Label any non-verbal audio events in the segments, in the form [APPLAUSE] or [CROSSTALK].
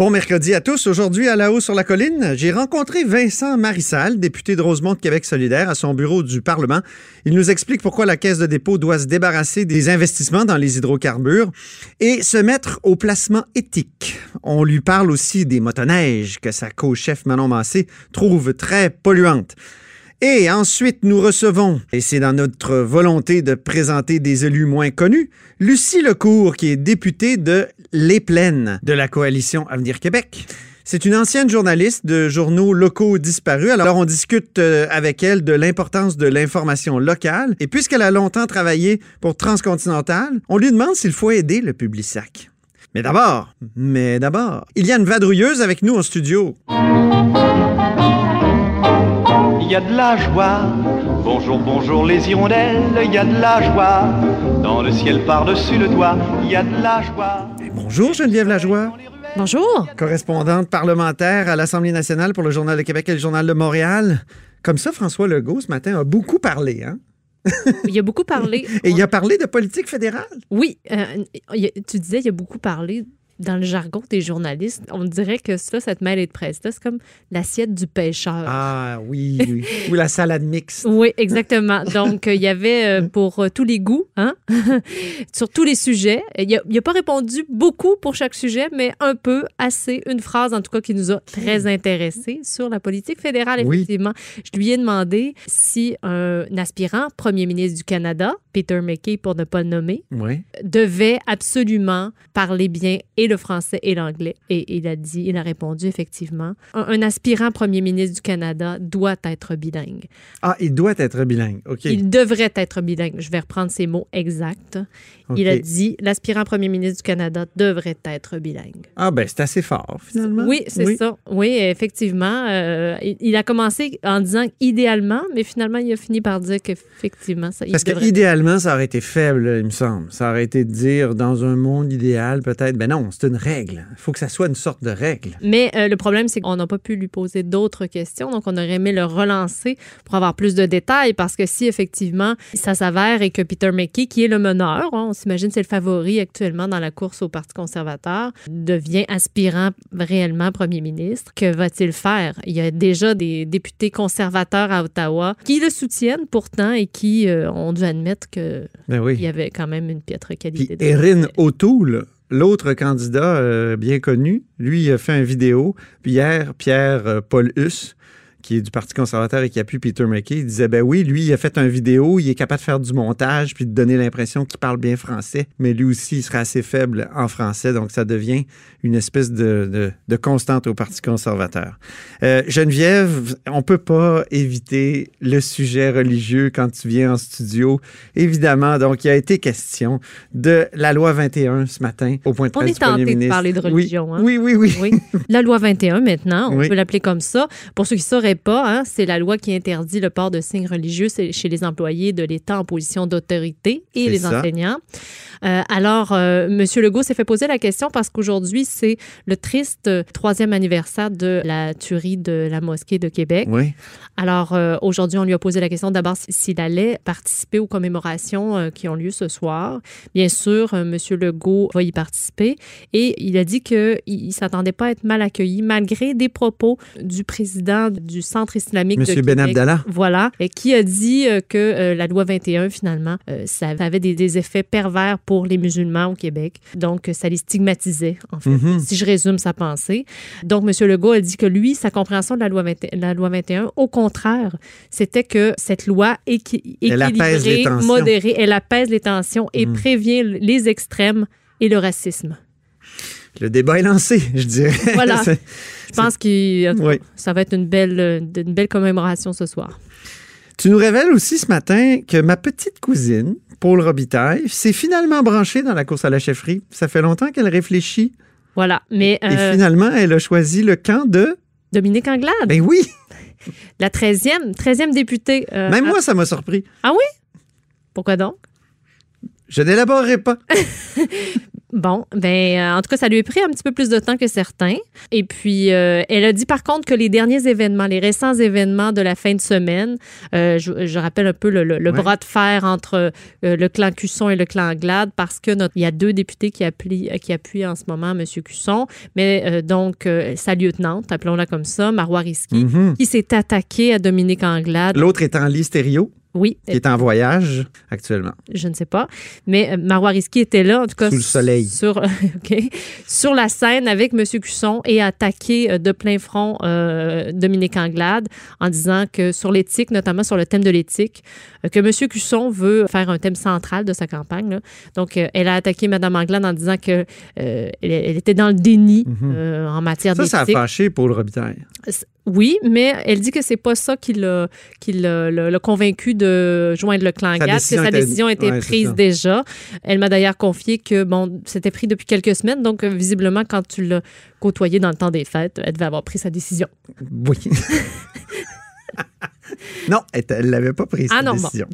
Bon mercredi à tous. Aujourd'hui, à La Haut sur la Colline, j'ai rencontré Vincent Marissal, député de Rosemont de Québec solidaire, à son bureau du Parlement. Il nous explique pourquoi la Caisse de dépôt doit se débarrasser des investissements dans les hydrocarbures et se mettre au placement éthique. On lui parle aussi des motoneiges que sa co-chef Manon Massé trouve très polluantes. Et ensuite, nous recevons, et c'est dans notre volonté de présenter des élus moins connus, Lucie Lecourt, qui est députée de Les Plaines de la coalition Avenir Québec. C'est une ancienne journaliste de journaux locaux disparus. Alors, on discute euh, avec elle de l'importance de l'information locale. Et puisqu'elle a longtemps travaillé pour Transcontinental, on lui demande s'il faut aider le Publisac. Mais d'abord, mais d'abord, il y a une vadrouilleuse avec nous en studio a de la joie. Bonjour, bonjour les hirondelles, il y a de la joie. Dans le ciel par-dessus le toit, il y a de la joie. bonjour Geneviève Lajoie. Bonjour. Correspondante parlementaire à l'Assemblée nationale pour le Journal de Québec et le Journal de Montréal. Comme ça, François Legault, ce matin, a beaucoup parlé, hein? il a beaucoup parlé. [LAUGHS] et il a parlé de politique fédérale. Oui. Euh, tu disais, il a beaucoup parlé dans le jargon des journalistes, on dirait que ça, cette mêlée de presse, c'est comme l'assiette du pêcheur. Ah oui, oui. ou la salade mixte. Oui, exactement. Donc, euh, il y avait euh, pour euh, tous les goûts, hein? [LAUGHS] sur tous les sujets. Il n'a pas répondu beaucoup pour chaque sujet, mais un peu, assez, une phrase en tout cas qui nous a très intéressés sur la politique fédérale, effectivement. Je lui ai demandé si un aspirant premier ministre du Canada, Peter McKay pour ne pas le nommer, devait absolument parler bien et le français et l'anglais. Et il a dit, il a répondu effectivement, un, aspirant premier ministre du Canada doit être bilingue. Ah, il doit être bilingue, OK. Il devrait être bilingue. Je vais reprendre ses mots exacts. Il a dit, l'aspirant premier ministre du Canada devrait être bilingue. Ah, ben c'est assez fort, finalement. Oui, c'est ça. Oui, effectivement. Euh, il, a commencé en disant idéalement, mais finalement, il a fini par dire qu'effectivement, ça Parce qu'idéalement, ça aurait été faible, il me semble. Ça aurait été de dire dans un monde idéal, peut-être. Ben non, c'est une règle. Il faut que ça soit une sorte de règle. Mais euh, le problème, c'est qu'on n'a pas pu lui poser d'autres questions. Donc, on aurait aimé le relancer pour avoir plus de détails parce que si effectivement ça s'avère et que Peter McKay, qui est le meneur, hein, on s'imagine c'est le favori actuellement dans la course au Parti conservateur, devient aspirant réellement premier ministre, que va-t-il faire? Il y a déjà des députés conservateurs à Ottawa qui le soutiennent pourtant et qui euh, ont dû admettre qu'il ben y avait quand même une piètre qualité. Puis Erin O'Toole, L'autre candidat euh, bien connu, lui, a fait une vidéo. Pierre, Pierre euh, Paul Huss, qui est du Parti conservateur et qui appuie Peter McKay, il disait ben oui, lui, il a fait une vidéo, il est capable de faire du montage puis de donner l'impression qu'il parle bien français, mais lui aussi, il serait assez faible en français, donc ça devient une espèce de, de, constante au Parti conservateur. Euh, Geneviève, on peut pas éviter le sujet religieux quand tu viens en studio. Évidemment, donc il a été question de la loi 21 ce matin au point de presse on est tenté de parler de religion. Oui, hein? oui, oui, oui, La loi 21 maintenant, on peut l'appeler comme ça. Pour ceux qui sauraient pas, hein, c'est la loi qui interdit le port de signes religieux chez les employés de l'État en position d'autorité et les enseignants. Euh, alors, euh, M. Legault s'est fait poser la question parce qu'aujourd'hui, c'est le triste troisième anniversaire de la tuerie de la mosquée de Québec. Oui. Alors, euh, aujourd'hui, on lui a posé la question d'abord s'il allait participer aux commémorations qui ont lieu ce soir. Bien sûr, M. Legault va y participer et il a dit qu'il ne s'attendait pas à être mal accueilli malgré des propos du président du Centre islamique M. de Ben Abdallah. Voilà, et qui a dit que la loi 21, finalement, ça avait des, des effets pervers pour les musulmans au Québec. Donc, ça les stigmatisait, en fait, mhm. si je résume sa pensée. Donc, M. Legault a dit que lui, sa compréhension de la loi, 21, la loi 21, au contraire, c'était que cette loi équilibrée, modérée, elle apaise les tensions et mhm. prévient les extrêmes et le racisme. Le débat est lancé, je dirais. Voilà. [LAUGHS] je pense que ça va être une belle, une belle commémoration ce soir. Tu nous révèles aussi ce matin que ma petite cousine, Paul Robitaille, s'est finalement branchée dans la course à la chefferie. Ça fait longtemps qu'elle réfléchit Voilà. Mais Et euh, finalement, elle a choisi le camp de... Dominique Anglade, Ben oui, la 13e, 13e députée. euh, même à- moi, ça m'a surpris. Pourquoi donc? Je n'élaborerai pas. [LAUGHS] Bon, ben, euh, en tout cas, ça lui a pris un petit peu plus de temps que certains. Et puis, euh, elle a dit par contre que les derniers événements, les récents événements de la fin de semaine, euh, je, je rappelle un peu le, le- le Ouais. bras de fer entre le clan Cusson et le clan Glade, parce que notre, il y a deux députés qui appuient, qui appuient en ce moment M. Cusson, mais donc sa lieutenante, appelons-la comme ça, Marois Risky, Mhm. qui s'est attaquée à Dominique Anglade. L'autre est en lit stéréo, Oui, qui est en voyage actuellement. je ne sais pas. Mais euh, Marois Risky était là, en tout cas. Sous le soleil. Sur, [LAUGHS] sur la scène avec M. Cusson et a attaqué euh, de plein front euh, Dominique Anglade en disant que sur l'éthique, notamment sur le thème de l'éthique, que M. Cusson veut faire un thème central de sa campagne. là. Donc, euh, elle a attaqué Mme Anglade en disant que euh, elle, était dans le déni euh, en matière Mhm. Ça, ça a d'éthique. fâché Paul Robitaille. Oui, mais elle dit que c'est pas ça qui l'a qui l'a- l'a l'a convaincu de joindre le clan GAD, que sa était- décision était ouais, prise déjà. Elle m'a d'ailleurs confié que bon, c'était pris depuis quelques semaines, donc euh, visiblement quand tu l'as côtoyé dans le temps des fêtes, elle devait avoir pris sa décision. Oui. [LAUGHS] non, elle ne l'avait pas prise, Ah non, décision.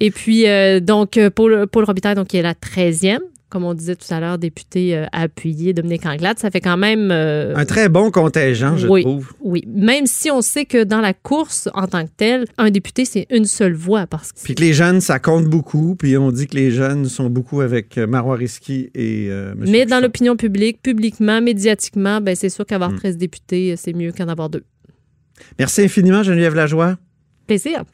Et puis euh, donc euh, Paul Paul Robitaille donc qui est la 13e comme on disait tout à l'heure, député euh, à appuyer Dominique Anglade, ça fait quand même euh, Un très bon contingent, je Oui. trouve. oui, même si on sait que dans la course en tant que telle, un député c'est une seule voix parce que Puis que les jeunes, ça compte beaucoup. Puis on dit que les jeunes sont beaucoup avec euh, Marois Risky et euh, M. Mais dans l'opinion publique, publiquement, médiatiquement, ben c'est sûr qu'avoir Mm. 13 députés, c'est mieux qu'en avoir deux. Merci infiniment, Geneviève Lajoie, Plaisir.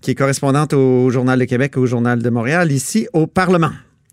qui est correspondante au Journal de Québec et au Journal de Montréal, ici au Parlement.